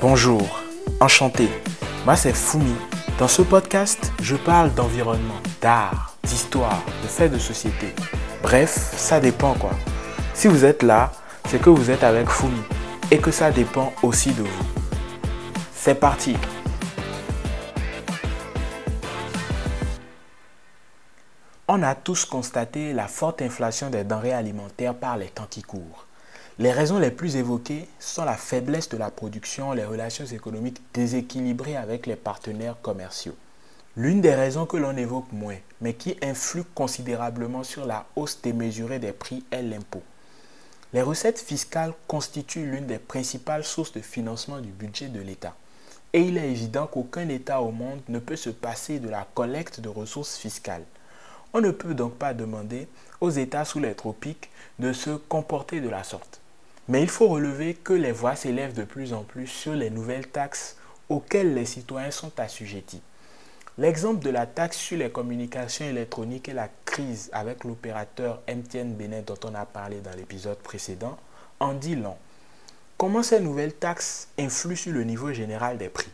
Bonjour, enchanté. Moi c'est Fumi. Dans ce podcast, je parle d'environnement, d'art, d'histoire, de faits de société. Bref, ça dépend quoi. Si vous êtes là, c'est que vous êtes avec Fumi et que ça dépend aussi de vous. C'est parti On a tous constaté la forte inflation des denrées alimentaires par les temps qui courent. Les raisons les plus évoquées sont la faiblesse de la production, les relations économiques déséquilibrées avec les partenaires commerciaux. L'une des raisons que l'on évoque moins, mais qui influe considérablement sur la hausse démesurée des prix, est l'impôt. Les recettes fiscales constituent l'une des principales sources de financement du budget de l'État. Et il est évident qu'aucun État au monde ne peut se passer de la collecte de ressources fiscales. On ne peut donc pas demander aux États sous les tropiques de se comporter de la sorte. Mais il faut relever que les voix s'élèvent de plus en plus sur les nouvelles taxes auxquelles les citoyens sont assujettis. L'exemple de la taxe sur les communications électroniques et la crise avec l'opérateur MTN Benin dont on a parlé dans l'épisode précédent en dit long. Comment ces nouvelles taxes influent sur le niveau général des prix?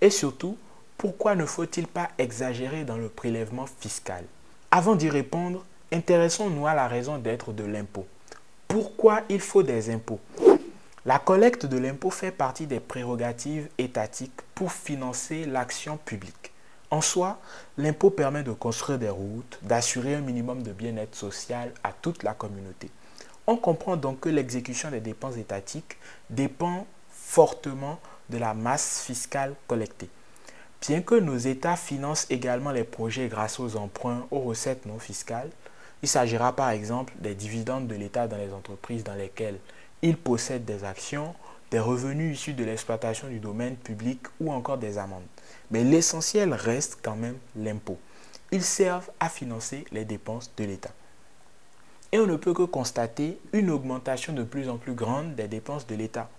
Et surtout, pourquoi ne faut-il pas exagérer dans le prélèvement fiscal? Avant d'y répondre, intéressons-nous à la raison d'être de l'impôt. Pourquoi il faut des impôts? La collecte de l'impôt fait partie des prérogatives étatiques pour financer l'action publique. En soi, l'impôt permet de construire des routes, d'assurer un minimum de bien-être social à toute la communauté. On comprend donc que l'exécution des dépenses étatiques dépend fortement de la masse fiscale collectée. Bien que nos États financent également les projets grâce aux emprunts, aux recettes non fiscales, il s'agira par exemple des dividendes de l'État dans les entreprises dans lesquelles il possède des actions, des revenus issus de l'exploitation du domaine public ou encore des amendes. Mais l'essentiel reste quand même l'impôt. Ils servent à financer les dépenses de l'État. Et on ne peut que constater une augmentation de plus en plus grande des dépenses de l'État.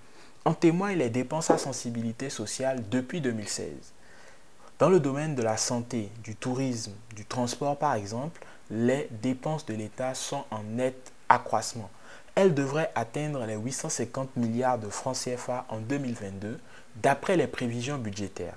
En témoignent les dépenses à sensibilité sociale depuis 2016. Dans le domaine de la santé, du tourisme, du transport par exemple, les dépenses de l'État sont en net accroissement. Elles devraient atteindre les 850 milliards de francs CFA en 2022, d'après les prévisions budgétaires.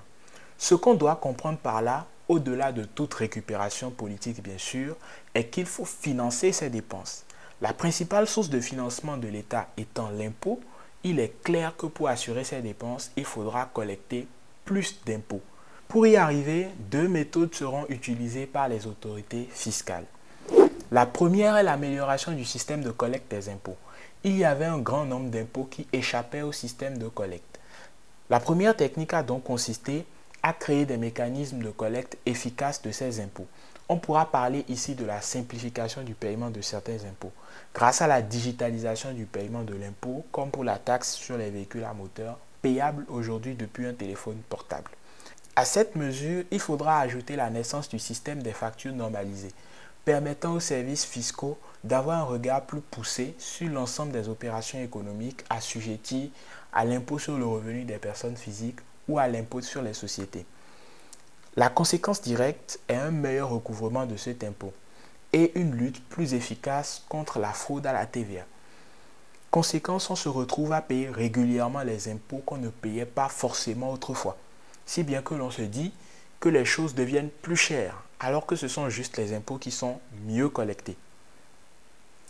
Ce qu'on doit comprendre par là, au-delà de toute récupération politique bien sûr, est qu'il faut financer ces dépenses. La principale source de financement de l'État étant l'impôt, il est clair que pour assurer ces dépenses, il faudra collecter plus d'impôts. Pour y arriver, deux méthodes seront utilisées par les autorités fiscales. La première est l'amélioration du système de collecte des impôts. Il y avait un grand nombre d'impôts qui échappaient au système de collecte. La première technique a donc consisté à créer des mécanismes de collecte efficaces de ces impôts. On pourra parler ici de la simplification du paiement de certains impôts. Grâce à la digitalisation du paiement de l'impôt, comme pour la taxe sur les véhicules à moteur, payable aujourd'hui depuis un téléphone portable. À cette mesure, il faudra ajouter la naissance du système des factures normalisées, permettant aux services fiscaux d'avoir un regard plus poussé sur l'ensemble des opérations économiques assujetties à l'impôt sur le revenu des personnes physiques ou à l'impôt sur les sociétés. La conséquence directe est un meilleur recouvrement de cet impôt et une lutte plus efficace contre la fraude à la TVA. Conséquence, on se retrouve à payer régulièrement les impôts qu'on ne payait pas forcément autrefois si bien que l'on se dit que les choses deviennent plus chères, alors que ce sont juste les impôts qui sont mieux collectés.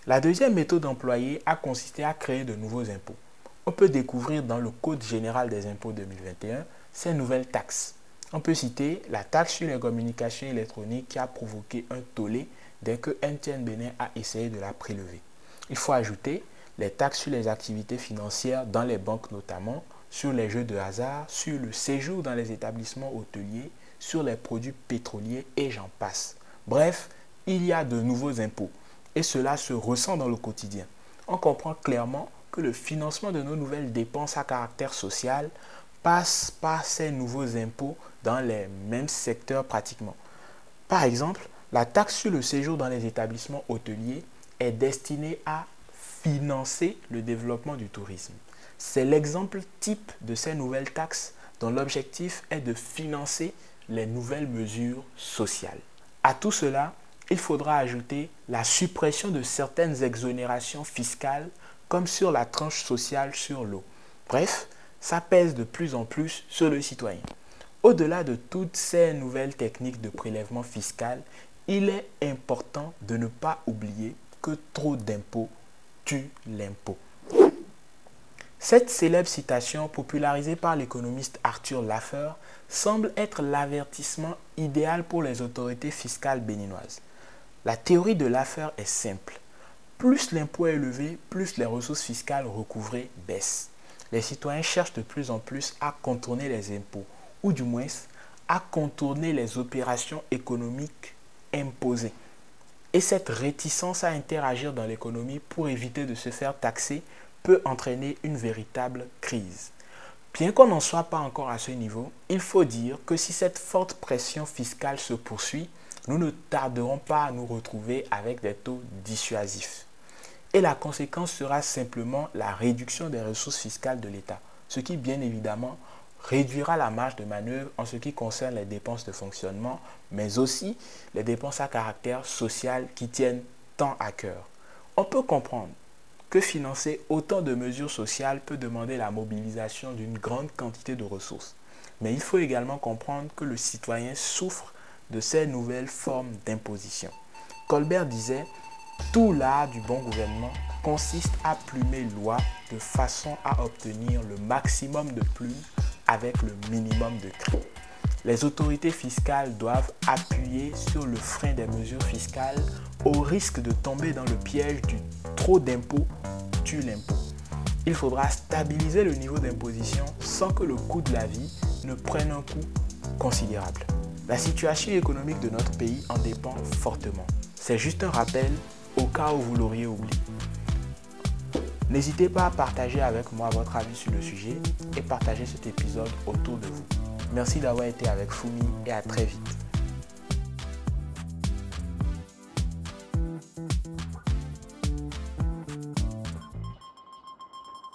La deuxième méthode employée a consisté à créer de nouveaux impôts. On peut découvrir dans le Code général des impôts 2021 ces nouvelles taxes. On peut citer la taxe sur les communications électroniques qui a provoqué un tollé dès que NTN Benin a essayé de la prélever. Il faut ajouter les taxes sur les activités financières dans les banques notamment, sur les jeux de hasard, sur le séjour dans les établissements hôteliers, sur les produits pétroliers et j'en passe. Bref, il y a de nouveaux impôts et cela se ressent dans le quotidien. On comprend clairement que le financement de nos nouvelles dépenses à caractère social passe par ces nouveaux impôts dans les mêmes secteurs pratiquement. Par exemple, la taxe sur le séjour dans les établissements hôteliers est destinée à financer le développement du tourisme. C'est l'exemple type de ces nouvelles taxes dont l'objectif est de financer les nouvelles mesures sociales. À tout cela, il faudra ajouter la suppression de certaines exonérations fiscales comme sur la tranche sociale sur l'eau. Bref, ça pèse de plus en plus sur le citoyen. Au-delà de toutes ces nouvelles techniques de prélèvement fiscal, il est important de ne pas oublier que trop d'impôts tue l'impôt. Cette célèbre citation, popularisée par l'économiste Arthur Laffer, semble être l'avertissement idéal pour les autorités fiscales béninoises. La théorie de Laffer est simple. Plus l'impôt est élevé, plus les ressources fiscales recouvrées baissent. Les citoyens cherchent de plus en plus à contourner les impôts, ou du moins à contourner les opérations économiques imposées. Et cette réticence à interagir dans l'économie pour éviter de se faire taxer peut entraîner une véritable crise. Bien qu'on n'en soit pas encore à ce niveau, il faut dire que si cette forte pression fiscale se poursuit, nous ne tarderons pas à nous retrouver avec des taux dissuasifs. Et la conséquence sera simplement la réduction des ressources fiscales de l'État, ce qui bien évidemment réduira la marge de manœuvre en ce qui concerne les dépenses de fonctionnement, mais aussi les dépenses à caractère social qui tiennent tant à cœur. On peut comprendre que financer autant de mesures sociales peut demander la mobilisation d'une grande quantité de ressources. Mais il faut également comprendre que le citoyen souffre de ces nouvelles formes d'imposition. Colbert disait, tout l'art du bon gouvernement consiste à plumer loi de façon à obtenir le maximum de plumes avec le minimum de cris. Les autorités fiscales doivent appuyer sur le frein des mesures fiscales au risque de tomber dans le piège du trop d'impôts tue l'impôt. Il faudra stabiliser le niveau d'imposition sans que le coût de la vie ne prenne un coup considérable. La situation économique de notre pays en dépend fortement. C'est juste un rappel au cas où vous l'auriez oublié. N'hésitez pas à partager avec moi votre avis sur le sujet et partager cet épisode autour de vous. Merci d'avoir été avec Fumi et à très vite.